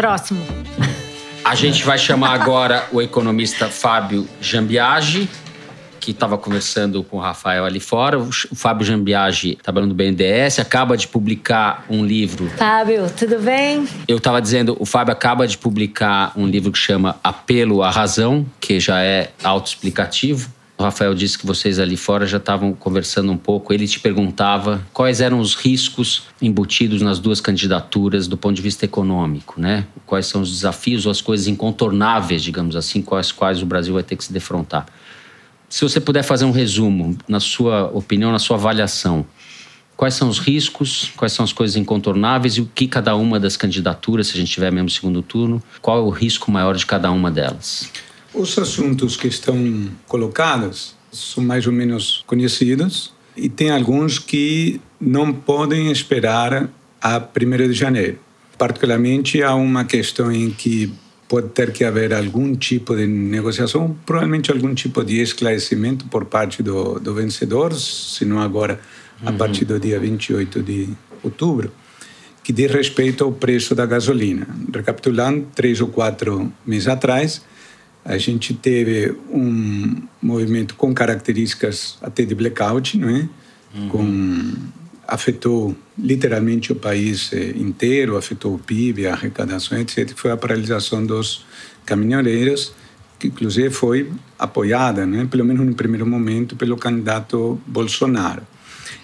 Próximo. A gente vai chamar agora o economista Fábio Jambiagi, que estava conversando com o Rafael ali fora. O Fábio Jambiagi, trabalhando no BNDES, acaba de publicar um livro. Fábio, tudo bem? Eu estava dizendo, o Fábio acaba de publicar um livro que chama Apelo à Razão, que já é autoexplicativo. O Rafael disse que vocês ali fora já estavam conversando um pouco. Ele te perguntava quais eram os riscos embutidos nas duas candidaturas do ponto de vista econômico, né? Quais são os desafios ou as coisas incontornáveis, digamos assim, com as quais o Brasil vai ter que se defrontar. Se você puder fazer um resumo, na sua opinião, na sua avaliação, quais são os riscos, quais são as coisas incontornáveis e o que cada uma das candidaturas, se a gente tiver mesmo segundo turno, qual é o risco maior de cada uma delas? Os assuntos que estão colocados são mais ou menos conhecidos e tem alguns que não podem esperar a 1 de janeiro. Particularmente há uma questão em que pode ter que haver algum tipo de negociação, provavelmente algum tipo de esclarecimento por parte do, do vencedor, se não agora, a uhum. partir do dia 28 de outubro, que diz respeito ao preço da gasolina. Recapitulando, três ou quatro meses atrás, a gente teve um movimento com características até de blackout, não é? Uhum. Com afetou literalmente o país eh, inteiro, afetou o PIB, a arrecadação, etc. Foi a paralisação dos caminhoneiros, que inclusive foi apoiada, né, pelo menos no primeiro momento, pelo candidato Bolsonaro.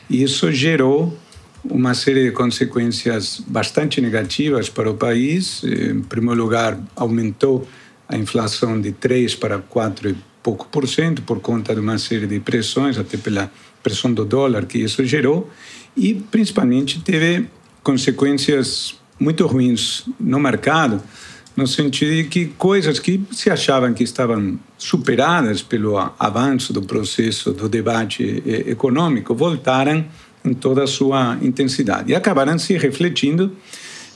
E isso gerou uma série de consequências bastante negativas para o país. Em primeiro lugar, aumentou a inflação de 3 para 4 e pouco por cento por conta de uma série de pressões, até pela pressão do dólar que isso gerou e principalmente teve consequências muito ruins no mercado, no sentido de que coisas que se achavam que estavam superadas pelo avanço do processo do debate econômico voltaram em toda a sua intensidade e acabaram se refletindo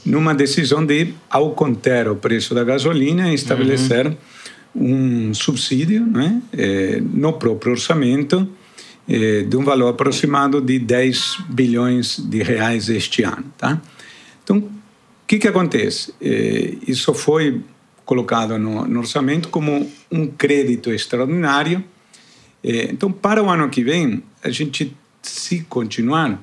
numa decisão de, ao conter o preço da gasolina, estabelecer uhum. um subsídio né, no próprio orçamento eh, de um valor aproximado de 10 bilhões de reais este ano. Tá? Então, o que, que acontece? Eh, isso foi colocado no, no, orçamento como um crédito extraordinário. Eh, então, para o ano que vem, a gente, se continuar,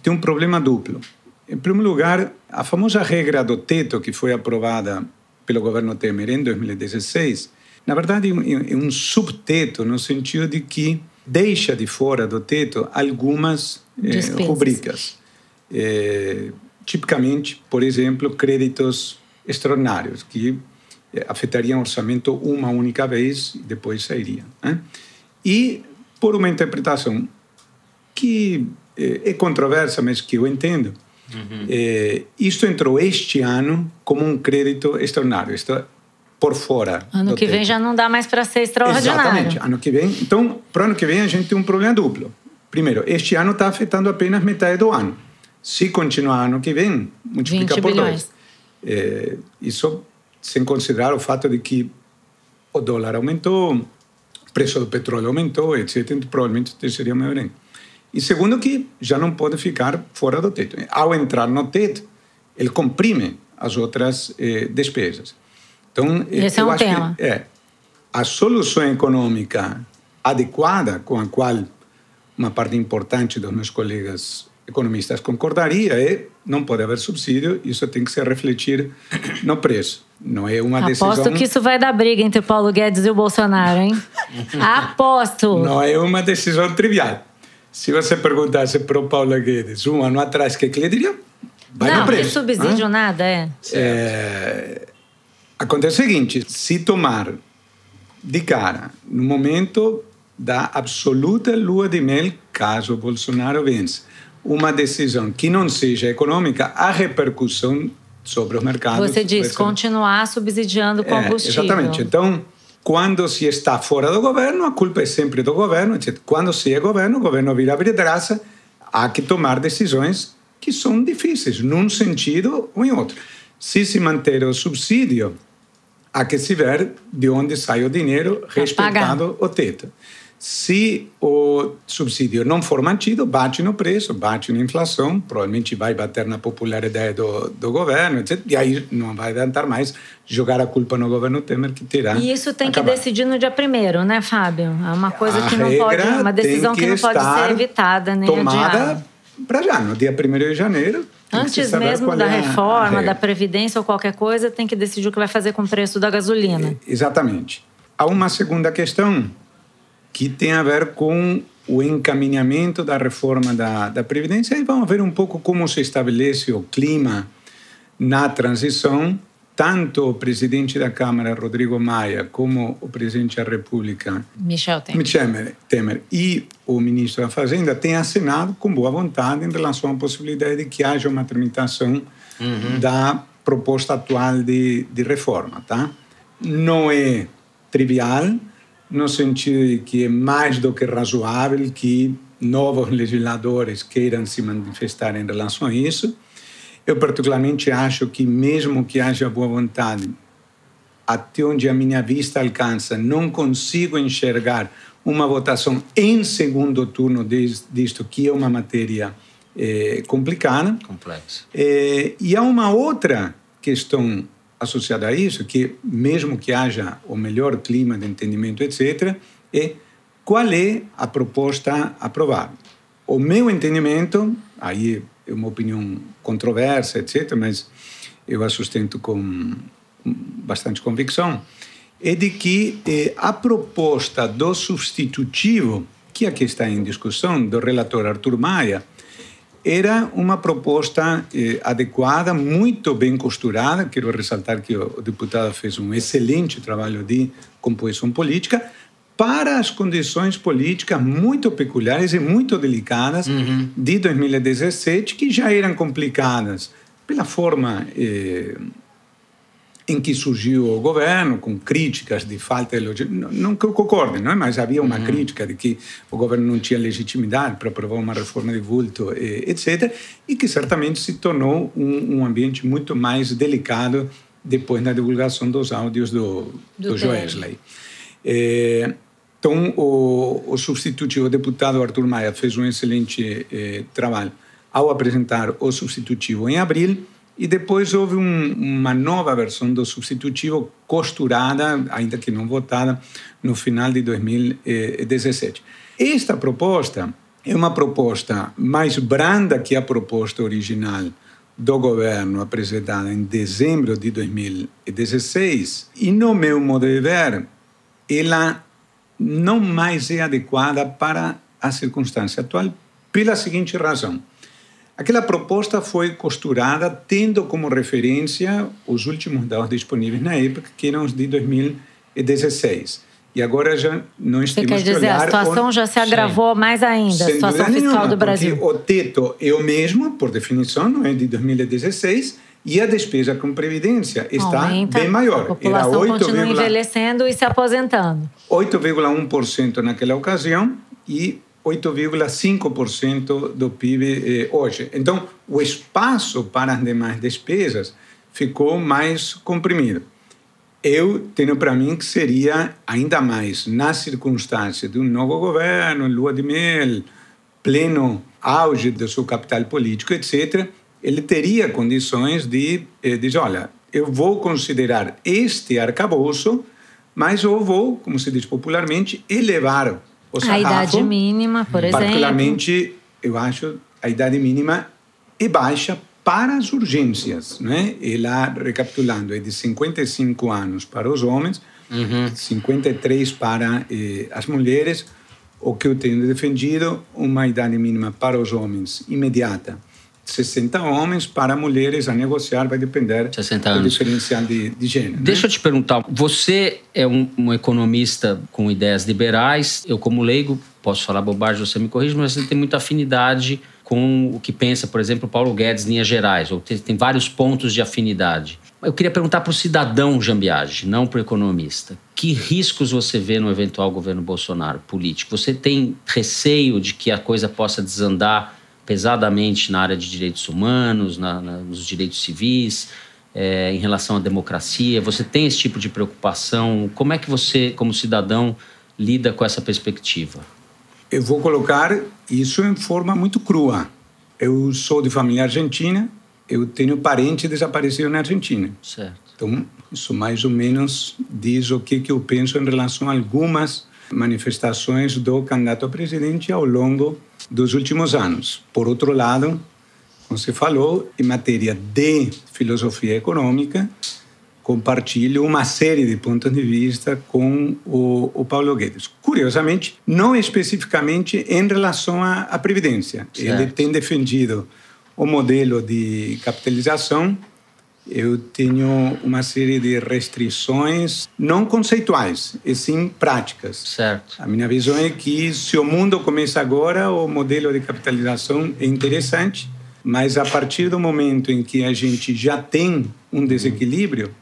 tem um problema duplo. Em primeiro lugar, a famosa regra do teto que foi aprovada pelo governo Temer em 2016, na verdade, é um subteto no sentido de que deixa de fora do teto algumas eh, rubricas. Eh, tipicamente, por exemplo, créditos extraordinários, que eh, afetariam o orçamento uma única vez e depois sairiam. Né? E por uma interpretação que eh, é controversa, mas que eu entendo, uhum. Eh, isto entrou este ano como um crédito extraordinário. Isto por fora. Ano que vem já não dá mais para ser extraordinário. Exatamente. Ano que vem. Então, para o ano que vem a gente tem um problema duplo. Primeiro, este ano está afetando apenas metade do ano. Se continuar ano que vem, multiplica por bilhões. dois. É, isso sem considerar o fato de que o dólar aumentou, o preço do petróleo aumentou, etc. Então, provavelmente seria maior ainda. E segundo que já não pode ficar fora do teto. Ao entrar no teto, ele comprime as outras eh, despesas. Então, Esse é um tema. é, a solução econômica adequada com a qual uma parte importante dos meus colegas economistas concordaria é não pode haver subsídio, isso tem que se refletir no preço. Não é uma Aposto decisão... Aposto que isso vai dar briga entre Paulo Guedes e o Bolsonaro, hein? Aposto! Não é uma decisão trivial. Se você perguntasse para o Paulo Guedes um ano atrás, o que, que ele diria? Vai não, no preço. Não, subsídio nada, é. é Acontece o seguinte: se tomar de cara no momento da absoluta lua de mel, caso Bolsonaro vença, uma decisão que não seja econômica, a repercussão sobre os mercados. Você diz continuar subsidiando o combustível. É, exatamente. Então, quando se está fora do governo, a culpa é sempre do governo. Quando se é governo, o governo vira vidraça, há que tomar decisões que são difíceis, num sentido ou em outro. Se se manter o subsídio, há que se ver de onde sai o dinheiro, respeitando o teto. Se o subsídio não for mantido, bate no preço, bate na inflação, provavelmente vai bater na popularidade do, do governo, etc. E aí não vai adiantar mais jogar a culpa no governo Temer, que terá. E isso tem acabado. que decidir no dia primeiro, né, Fábio? É uma coisa a que não pode. Uma decisão que, que, não pode ser evitada nem tomada para já, no dia 1 de janeiro. Antes mesmo da é reforma, da Previdência ou qualquer coisa, tem que decidir o que vai fazer com o preço da gasolina. Exatamente. Há uma segunda questão que tem a ver com o encaminhamento da reforma da, da Previdência e vamos ver um pouco como se estabelece o clima na transição. Tanto o presidente da Câmara, Rodrigo Maia, como o presidente da República, Michel Temer, Michel Temer e o ministro da Fazenda têm assinado com boa vontade em relação à possibilidade de que haja uma tramitação uhum. da proposta atual de, de reforma. Tá? Não é trivial, no sentido de que é mais do que razoável que novos legisladores queiram se manifestar em relação a isso. Eu, particularmente, acho que, mesmo que haja boa vontade, até onde a minha vista alcança, não consigo enxergar uma votação em segundo turno disto, que é uma matéria é, complicada. Complexa. É, e há uma outra questão associada a isso, que mesmo que haja o melhor clima de entendimento, etc., é qual é a proposta aprovada. O meu entendimento, aí é uma opinião controversa, etc., mas eu a sustento com bastante convicção, é de que eh, a proposta do substitutivo, que aqui está em discussão, do relator Arthur Maia, era uma proposta eh, adequada, muito bem costurada. Quero ressaltar que o deputado fez um excelente trabalho de composição política para as condições políticas muito peculiares e muito delicadas uhum. de 2017, que já eram complicadas pela forma eh, em que surgiu o governo, com críticas de falta de legitimidade. Não que eu concorde, não é? mas havia uma uhum. crítica de que o governo não tinha legitimidade para aprovar uma reforma de vulto, etc. E que certamente se tornou um, um ambiente muito mais delicado depois da divulgação dos áudios do, do, do Joesley. É, então, o, o substitutivo, o deputado Arthur Maia, fez um excelente eh, trabalho ao apresentar o substitutivo em abril e depois houve um, uma nova versão do substitutivo costurada, ainda que não votada, no final de 2017. Esta proposta é uma proposta mais branda que a proposta original do governo apresentada em dezembro de 2016 e, no meu modo de ver, ela não mais é adequada para a circunstância atual pela seguinte razão. Aquela proposta foi costurada tendo como referência os últimos dados disponíveis na época, que eram os de 2016. E agora já não Você quer dizer, a situação onde... já se agravou Sim. mais ainda, a situação fiscal nenhuma, do Brasil. o teto é o mesmo, por definição, não é de 2016, e a despesa com previdência está Aumenta, bem maior. A população Era 8, continua envelhecendo e se aposentando. 8,1% naquela ocasião e 8,5% do PIB eh, hoje. Então, o espaço para as demais despesas ficou mais comprimido. Eu tenho para mim que seria ainda mais na circunstância de um novo governo, lua de mel, pleno auge do seu capital político, etc., ele teria condições de eh, dizer, olha, eu vou considerar este arcabouço, mas eu vou, como se diz popularmente, elevar o sarrafo. A idade mínima, por exemplo. Particularmente, eu acho a idade mínima é baixa para as urgências. Né? Ela, recapitulando, é de 55 anos para os homens, uhum. 53 para eh, as mulheres. O que eu tenho defendido, uma idade mínima para os homens imediata 60 homens para mulheres a negociar vai depender do diferencial de, de gênero. Né? Deixa né? eu te perguntar, você é um, um, economista com ideias liberais, eu como leigo posso falar bobagem, você me corrige, mas você tem muita afinidade com o que pensa, por exemplo, Paulo Guedes, linhas gerais, ou tem, tem vários pontos de afinidade. Eu queria perguntar para o cidadão Jambiage, não para o economista. Que riscos você vê no eventual governo Bolsonaro político? Você tem receio de que a coisa possa desandar pesadamente na área de direitos humanos, na, na, nos direitos civis, é, em relação à democracia? Você tem esse tipo de preocupação? Como é que você, como cidadão, lida com essa perspectiva? Eu vou colocar isso em forma muito crua. Eu sou de família argentina, eu tenho parente desaparecido na Argentina. Certo. Então, isso mais ou menos diz o que, que eu penso em relação a algumas manifestações do candidato a presidente ao longo dos últimos anos. Por outro lado, como você falou, em matéria de filosofia econômica, compartilho uma série de pontos de vista com o, o Paulo Guedes. Curiosamente, não especificamente em relação à, à Previdência. Certo. Ele tem defendido o modelo de capitalização eu tenho uma série de restrições não conceituais, e sim práticas. Certo. A minha visão é que se o mundo começa agora, o modelo de capitalização é interessante, mas a partir do momento em que a gente já tem um desequilíbrio,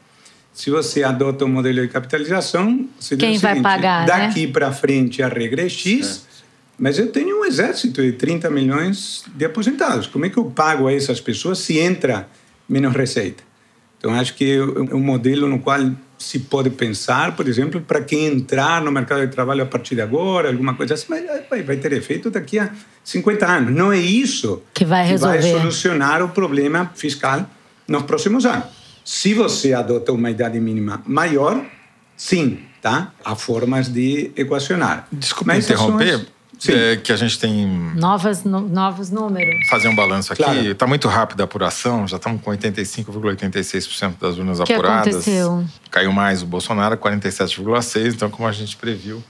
se você adota um modelo de capitalização, você Quem vai seguinte, pagar, daqui né? para frente a regra é X, certo. mas eu tenho um exército de 30 milhões de aposentados. Como é que eu pago a essas pessoas se entra menos receita? Então, acho que é um modelo no qual se pode pensar, por exemplo, para quem entrar no mercado de trabalho a partir de agora, alguma coisa assim, mas vai ter efeito daqui a 50 anos. Não é isso que vai, resolver. que vai solucionar o problema fiscal nos próximos anos. Se você adota uma idade mínima maior, sim, tá? Há formas de equacionar. Desculpe mas interromper, é, que a gente tem. Novas, no, novos números. Fazer um balanço aqui. Está claro. muito rápida a apuração, já estamos com 85,86% das urnas que apuradas. Aconteceu? Caiu mais o Bolsonaro, 47,6%. Então, como a gente previu,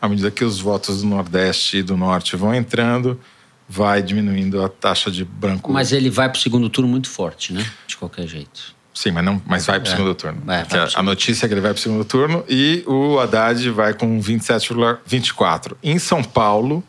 à medida que os votos do Nordeste e do Norte vão entrando, vai diminuindo a taxa de branco. Mas ele vai para o segundo turno muito forte, né? De qualquer jeito. Sim, mas, não, mas vai para o é. segundo turno. É, a, a notícia é que ele vai para o segundo turno e o Haddad vai com 27,24. Em São Paulo,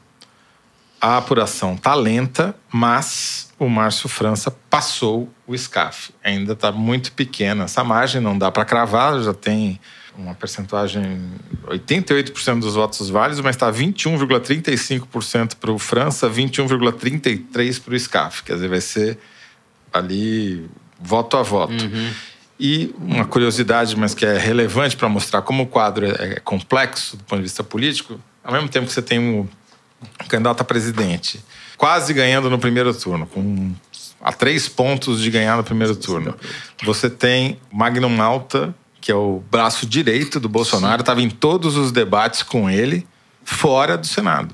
a apuração está lenta, mas o Márcio França passou o SCAF. Ainda está muito pequena essa margem, não dá para cravar, já tem uma percentagem 88% dos votos válidos, mas está 21,35% para o França, 21,33% para o SCAF. Quer dizer, vai ser ali voto a voto. Uhum. E uma curiosidade, mas que é relevante para mostrar como o quadro é, é complexo do ponto de vista político, ao mesmo tempo que você tem um candidato a presidente quase ganhando no primeiro turno, com a três pontos de ganhar no primeiro turno, você tem Magno Malta, que é o braço direito do Bolsonaro, estava em todos os debates com ele, fora do Senado.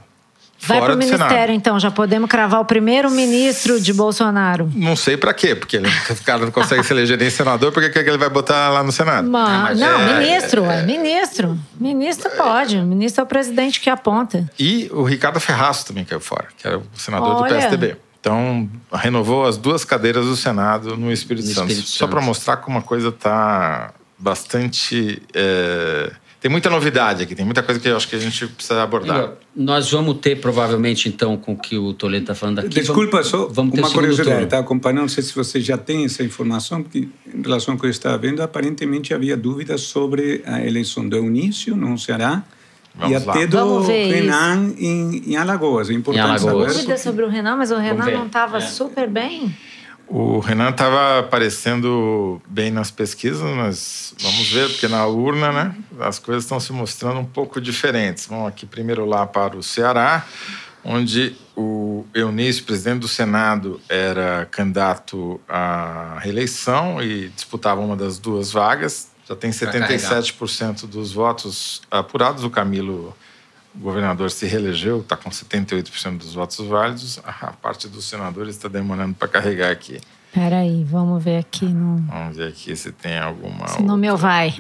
Vai para o ministério, Senado. então. Já podemos cravar o primeiro ministro de Bolsonaro. Não sei para quê, porque ele, o cara não consegue se eleger nem senador, por que ele vai botar lá no Senado? Mas, não, é, ministro, é, é, ministro. Ministro pode. O ministro é o presidente que aponta. E o Ricardo Ferraço também caiu fora, que era o senador Olha. do PSDB. Então, renovou as duas cadeiras do Senado no Espírito, no Santo. Espírito Santo. Só para mostrar como a coisa está bastante. Tem muita novidade aqui, tem muita coisa que eu acho que a gente precisa abordar. nós vamos ter, provavelmente, então, com o que o Toledo está falando aqui. Desculpa, vamos, só vamos ter uma curiosidade, está acompanhando, não sei se você já tem essa informação, porque em relação ao que eu estava vendo, aparentemente havia dúvidas sobre a eleição do Eunício no Ceará. Vamos e até do Renan em, em, Alagoas. É importante em Alagoas. Dúvida sobre o Renan, mas o Renan não estava é. super bem. O Renan estava aparecendo bem nas pesquisas, mas vamos ver, porque na urna, né, as coisas estão se mostrando um pouco diferentes. Vamos aqui primeiro lá para o Ceará, onde o Eunício, presidente do Senado, era candidato à reeleição e disputava uma das duas vagas. Já tem 77% dos votos apurados. O Camilo o governador se reelegeu, está com 78% dos votos válidos. A parte dos senadores está demorando para carregar aqui. Espera aí, vamos ver aqui no. Vamos ver aqui se tem alguma. Se no meu vai.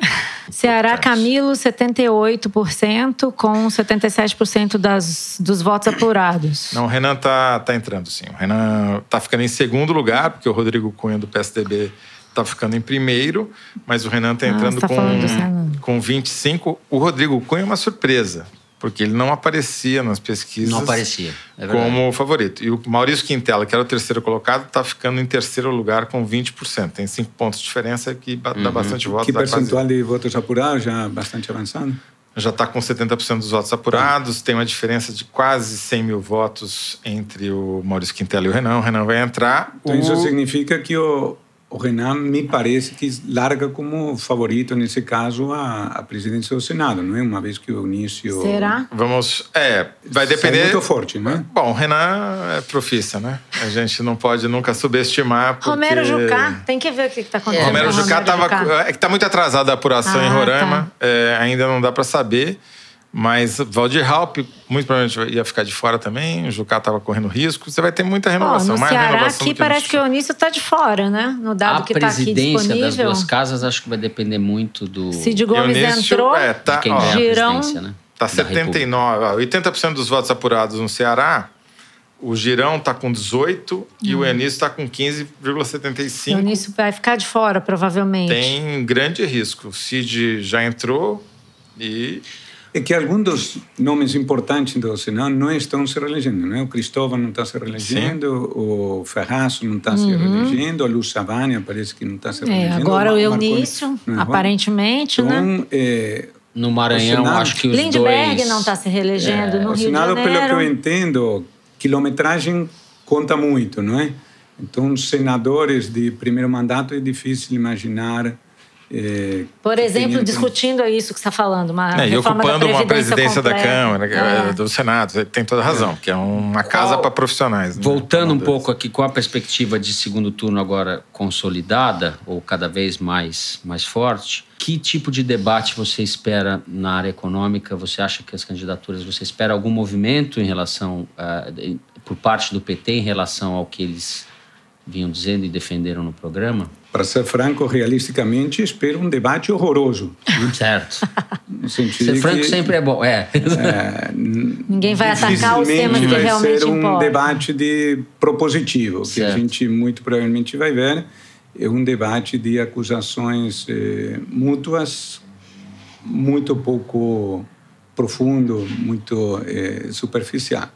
Ceará Camilo, 78%, com 77% das, dos votos apurados. Não, o Renan tá, tá entrando, sim. O Renan tá ficando em segundo lugar, porque o Rodrigo Cunha do PSDB tá ficando em primeiro, mas o Renan tá ah, entrando ah, tá com, com 25. O Rodrigo Cunha é uma surpresa porque ele não aparecia nas pesquisas. Não aparecia. É como favorito. E o Maurício Quintela, que era o terceiro colocado, está ficando em terceiro lugar com 20%. Tem cinco pontos de diferença que dá uhum. bastante votos. Que percentual de votos apurados já bastante avançado? Já está com 70% dos votos apurados, tem uma diferença de quase 100 mil votos entre o Maurício Quintela e o Renan. O Renan vai entrar. Então, o... isso significa que o, o Renan me parece que larga como favorito nesse caso a, a presidência do Senado, não é? Uma vez que o início será? Vamos, é, vai depender. muito forte, né? Bom, o Renan é profissa, né? A gente não pode nunca subestimar. Porque... Romero Jucá, tem que ver o que está acontecendo. É. Romero Jucá estava, é que está muito atrasada a apuração ah, em Roraima, tá. é, ainda não dá para saber. Mas Valdir Halp, muito provavelmente ia ficar de fora também. O Jucá estava correndo risco. Você vai ter muita renovação. Oh, no mais Ceará, renovação aqui que parece que o Onísio está de fora, né? No dado a que está aqui disponível. A presidência das duas casas acho que vai depender muito do... Cid Gomes Eunício, entrou, é, tá, quem Girão, a presidência, né? Tá 79, 80% dos votos apurados no Ceará. O Girão está com 18 hum. e o Enício está com 15,75. O Enício vai ficar de fora, provavelmente. Tem grande risco. O Cid já entrou e é que alguns dos nomes importantes do Senado não estão se reelegendo. Né? O Cristóvão não está se reelegendo, Sim. o Ferraço não está uhum. se reelegendo, a Luz Savânia parece que não está se reelegendo. É, agora o Eunício, aparentemente, né? então, né? É, no Maranhão, Senado, acho que os Lindbergh dois... não está se reelegendo, é, no Rio Senado, de Janeiro... pelo que eu entendo, quilometragem conta muito, não é? Então, senadores de primeiro mandato é difícil imaginar é, Por exemplo, discutindo isso que você está falando, uma é, e ocupando uma presidência completa. da Câmara, é. do Senado, tem toda razão, é. que é uma casa para profissionais. Né? Voltando um pouco aqui com a perspectiva de segundo turno agora consolidada ou cada vez mais mais forte, que tipo de debate você espera na área econômica? Você acha que as candidaturas, você espera algum movimento em relação uh, por parte do PT em relação ao que eles vinham dizendo e defenderam no programa? Para ser franco, realisticamente, espero um debate horroroso. Certo. ser franco que, sempre é bom, é. é Ninguém vai atacar os temas que realmente vai ser um importam. debate de propositivo, certo. que a gente muito provavelmente vai ver é um debate de acusações eh, mútuas muito pouco profundo, muito eh, superficial.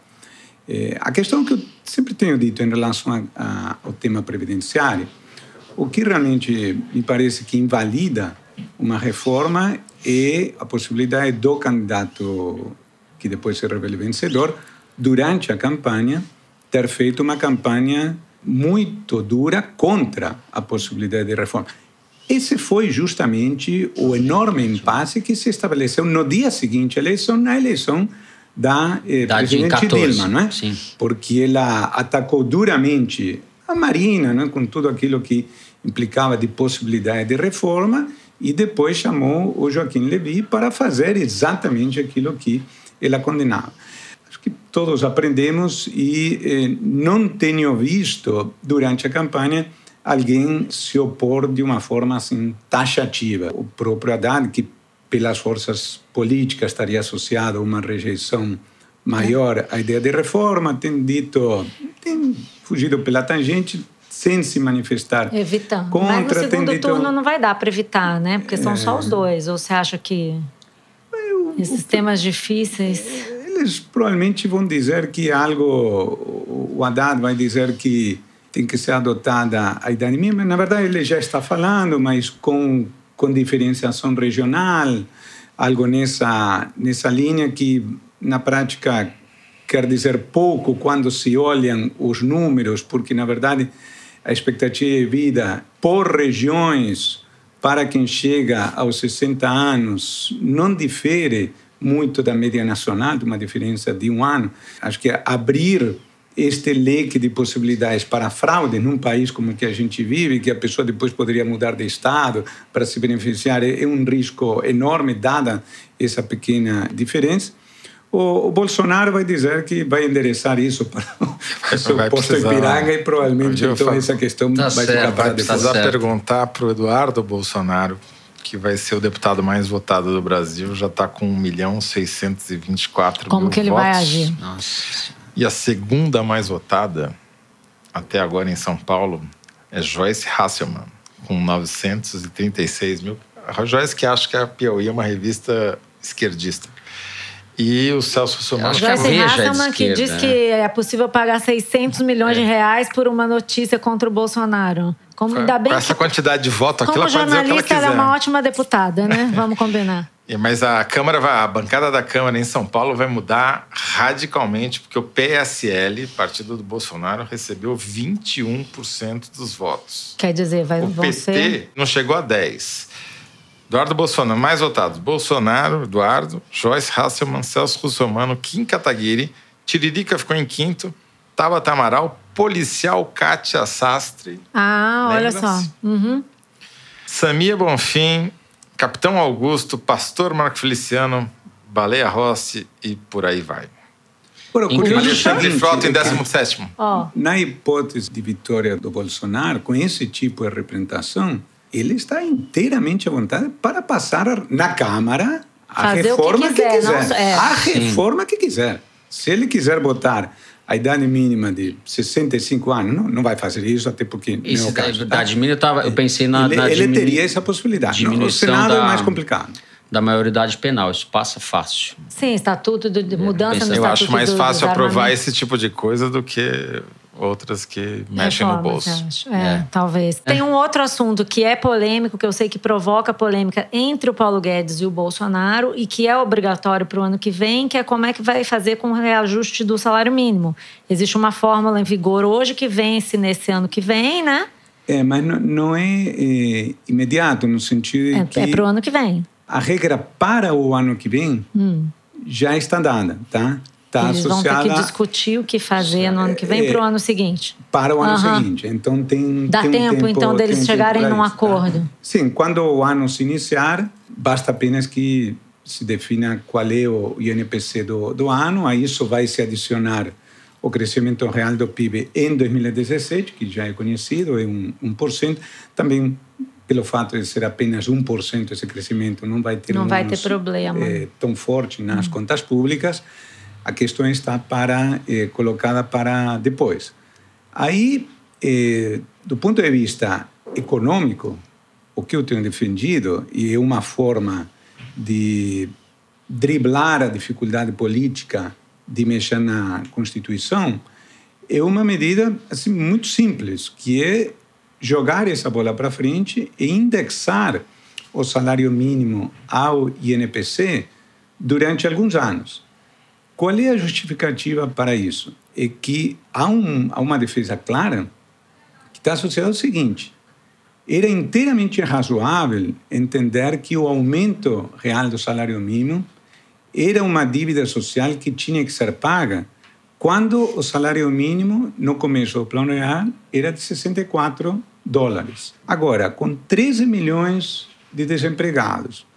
Eh, a questão que eu sempre tenho dito em relação a, a, ao tema previdenciário o que realmente me parece que invalida uma reforma é a possibilidade do candidato que depois se revele vencedor, durante a campanha, ter feito uma campanha muito dura contra a possibilidade de reforma. Esse foi justamente o enorme impasse que se estabeleceu no dia seguinte à eleição, na eleição da, eh, da presidente 14, Dilma, não é? Sim. Porque ela atacou duramente a Marina, né, com tudo aquilo que implicava de possibilidade de reforma, e depois chamou o Joaquim Levy para fazer exatamente aquilo que ela condenava. Acho que todos aprendemos e eh, não tenho visto durante a campanha alguém se opor de uma forma assim taxativa. O próprio Haddad, que pelas forças políticas estaria associado a uma rejeição maior à ideia de reforma, tem dito, tem fugido pela tangente, sem se manifestar Evitando. contra. Mas no segundo turno não vai dar para evitar, né? Porque são é... só os é. dois. Ou você acha que Eu, esses temas difíceis... Eles provavelmente vão dizer que algo... O Haddad vai dizer que tem que ser adotada a idade mínima. Na verdade, ele já está falando, mas com, com diferenciação regional, algo nessa, nessa linha que, na prática, quer dizer pouco quando se olham os números, porque, na verdade, a expectativa de vida por regiões para quem chega aos 60 anos não difere muito da média nacional, de uma diferença de um ano. Acho que abrir este leque de possibilidades para fraude num país como o que a gente vive, que a pessoa depois poderia mudar de estado para se beneficiar, é um risco enorme, dada essa pequena diferença o, o, Bolsonaro vai dizer que vai endereçar isso para o seu posto em Ipiranga e provavelmente então essa questão tá vai certo, ficar para depois. Vai precisar perguntar para o Eduardo Bolsonaro, que vai ser o deputado mais votado do Brasil, já está com 1 milhão 624 Como mil que ele votos. vai agir? Nossa. E a segunda mais votada, até agora em São Paulo, é Joyce Hasselman, com 936 mil. A Joyce que acha que a Piauí é uma revista esquerdista. E o Celso Russomano. Joyce Hasselman, que diz que é possível pagar 600 milhões é. de reais por uma notícia contra o Bolsonaro. Como, ainda bem Com essa que, quantidade de voto, aquilo Como jornalista, ela, ela, é uma ótima deputada, né? Vamos combinar. Mas a Câmara, vai, a bancada da Câmara em São Paulo vai mudar radicalmente, porque o PSL, partido do Bolsonaro, recebeu 21% dos votos. Quer dizer, vai O PT ser... não chegou a 10%. Eduardo Bolsonaro, mais votados. Bolsonaro, Eduardo, Joyce Hasselman, Celso Russomano, Kim Kataguiri, Tiririca ficou em quinto, Tabata Amaral, policial Kátia Sastre. Ah, olha só. Uhum. Samia Bonfim, Capitão Augusto, Pastor Marco Feliciano, Baleia Rossi e por aí vai. Ora, Alexandre Frota em 17. Oh. Na hipótese de vitória do Bolsonaro, com esse tipo de representação, ele está inteiramente à vontade para passar na Câmara a Fazer reforma que quiser. quiser. Não, é. A reforma que quiser. Se ele quiser botar a idade mínima de 65 anos, não, não vai fazer isso, até porque não é Isso da caso. idade mínima, eu, tava, eu pensei na, ele, na ele diminu- teria essa possibilidade. No- O diminuição Senado da, é mais complicado. da maioridade penal. Isso passa fácil. Sim, estatuto de, de mudança no Eu estatuto acho mais do- fácil aprovar esse tipo de coisa do que outras que mexem no bolso. eu acho. É, talvez. Tem um outro assunto que é polêmico, que eu sei que provoca polêmica entre o Paulo Guedes e o Bolsonaro e que é obrigatório para o ano que vem, que é como é que vai fazer com o reajuste do salário mínimo. Existe uma fórmula em vigor hoje que vence nesse ano que vem, né? É, mas não, não é, é imediato, no sentido de que É, é para o ano que vem. a regra para o ano que vem já está dada, tá? Hum. Eles vão ter que discutir o que fazer no ano que vem É, para o ano seguinte. para o ano Aham. seguinte. Então tem Dá tem um tempo, então, deles um chegarem tempo num tá? acordo. Sim, quando o ano se iniciar, basta apenas que se defina qual é o INPC do, do ano, a isso vai se adicionar o crescimento real do PIB em 2017, que já é conhecido, é um, 1%. Também, pelo fato de ser apenas 1% esse crescimento, não vai ter, Não vai ter problema. eh, tão forte nas contas públicas. A questão está para eh, colocada para depois. Aí, eh, do ponto de vista econômico, o que eu tenho defendido, e é uma forma de driblar a dificuldade política de mexer na Constituição, é uma medida assim, muito simples, que é jogar essa bola para frente e indexar o salário mínimo ao INPC durante alguns anos. Qual é a justificativa para isso? É que há, um, há uma defesa clara que está associada ao seguinte: era inteiramente razoável entender que o aumento real do salário mínimo era uma dívida social que tinha que ser paga quando o salário mínimo, no começo do plano real, era de 64 dólares. Agora, com 13 milhões de desempregados,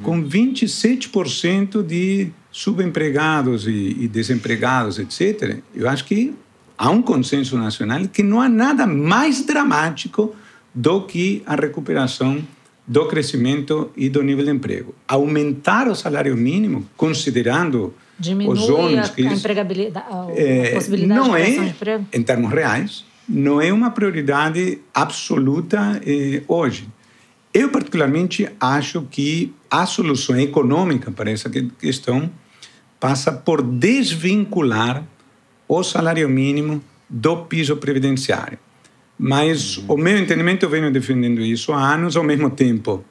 com 27% de subempregados e, e desempregados, etc., eu acho que há um consenso nacional que não há nada mais dramático do que a recuperação do crescimento e do nível de emprego. Aumentar o salário mínimo, considerando Diminui os ônus que a isso, empregabilidade, a, a é, possibilidade não de criação de é, emprego. em termos reais, não é uma prioridade absoluta eh, hoje. Eu, particularmente, acho que a solução econômica para essa que- questão passa por desvincular o salário mínimo do piso previdenciário. Mas o meu entendimento, eu venho defendendo isso há anos, ao mesmo tempo,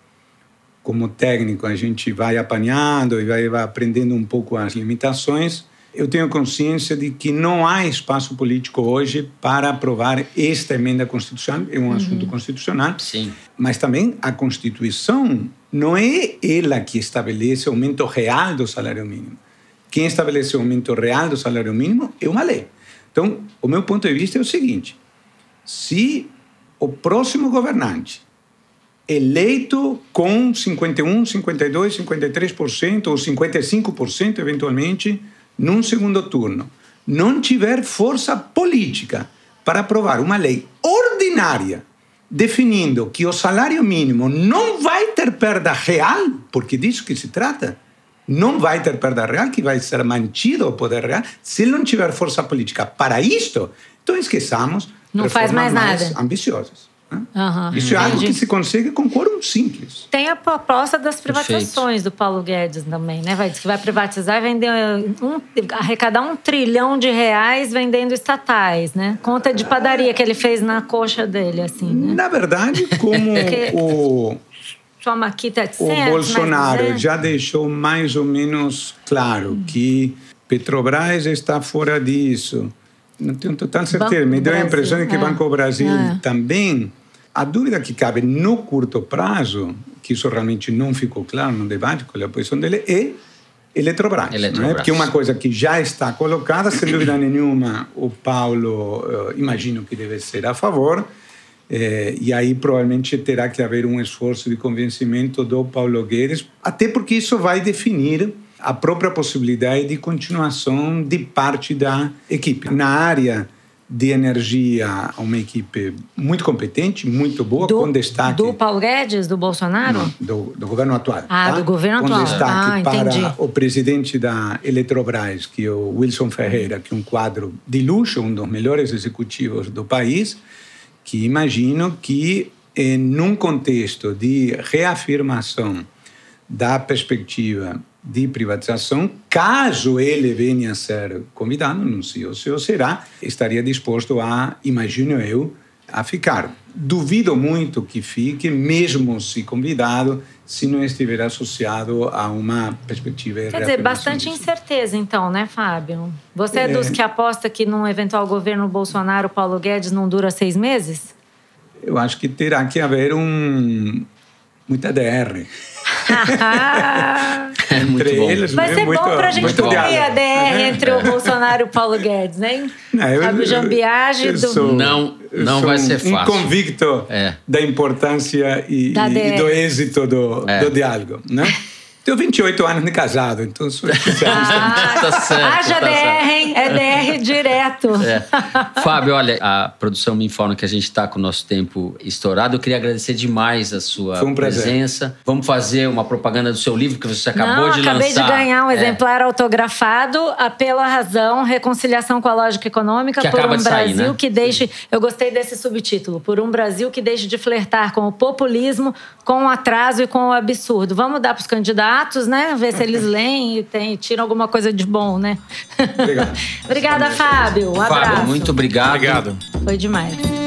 como técnico, a gente vai apanhando e vai, vai aprendendo um pouco as limitações. Eu tenho consciência de que não há espaço político hoje para aprovar esta emenda constitucional, é um assunto constitucional, Sim. mas também a Constituição não é ela que estabelece o aumento real do salário mínimo. Quem estabelece o aumento real do salário mínimo? É uma lei. Então, o meu ponto de vista é o seguinte: se o próximo governante eleito com 51, 52, 53% ou 55% eventualmente num segundo turno, não tiver força política para aprovar uma lei ordinária definindo que o salário mínimo não vai ter perda real, porque disso que se trata, não vai ter perda real, que vai ser mantido o poder real, se ele não tiver força política para isto, então esqueçamos Não faz reformas mais nada. ambiciosas. né? Aham, Isso é algo entendi. que se consegue com quórum simples. Tem a proposta das privatizações do Paulo Guedes também, né? Vai dizer que vai privatizar e vender um, arrecadar um trilhão de reais vendendo estatais, né? Conta de padaria que ele fez na coxa dele, assim, né? Na verdade, como Porque- o, O Bolsonaro já deixou mais ou menos claro hum. que Petrobras está fora disso. Não tenho total certeza. Banco Me deu a impressão de que é. Banco Brasil é. também. A dúvida que cabe no curto prazo, que isso realmente não ficou claro no debate com a posição dele, é Eletrobras. Eletrobras. Né? Porque é uma coisa que já está colocada, sem dúvida nenhuma, o Paulo, uh, imagino que deve ser a favor, eh, e aí provavelmente terá que haver um esforço de convencimento do Paulo Guedes, até porque isso vai definir a própria possibilidade de continuação de parte da equipe. Na área de energia, uma equipe muito competente, muito boa, do, com destaque. Do Paulo Guedes, do Bolsonaro? Não, do, do governo atual. Ah, tá? do governo com atual. Com destaque ah, para o presidente da Eletrobras, que é o Wilson Ferreira, que é um quadro de luxo, um dos melhores executivos do país, que imagino que, em um contexto de reafirmação da perspectiva de privatização, caso ele venha a ser convidado, não sei se ou será, estaria disposto a, imagino eu, a ficar. Duvido muito que fique, mesmo se convidado, se não estiver associado a uma perspectiva Quer dizer, bastante incerteza, então, né, Fábio? Você é, é dos que aposta que num eventual governo Bolsonaro, Paulo Guedes não dura seis meses? Eu acho que terá que haver um muita DR. é muito bom. Eles, Vai ser muito, bom para a gente ter a DR entre o Bolsonaro e o Paulo Guedes, né? Não, eu, Fábio Jambiage do... Sou, não, não vai ser fácil. Um convicto é. da importância e, e, e do êxito do, é. do diálogo, né? Tenho 28 anos de casado, então sou especialista. Ah, tá certo, haja tá DR, hein? É DR direto. É. Fábio, olha, a produção me informa que a gente está com o nosso tempo estourado. Eu queria agradecer demais a sua um presença. Vamos fazer uma propaganda do seu livro que você acabou Não, de acabei lançar. acabei de ganhar um é. exemplar autografado, a Pela Razão, Reconciliação com a Lógica Econômica, que por um de Brasil sair, né? que deixe... Eu gostei desse subtítulo. Por um Brasil que deixe de flertar com o populismo, com o atraso e com o absurdo. Vamos dar para os candidatos gatos, né? Ver se eles leem e tem, tiram alguma coisa de bom, né? Obrigado. Obrigada, Fábio. Um Fábio, abraço. muito obrigado. Obrigado. Foi demais.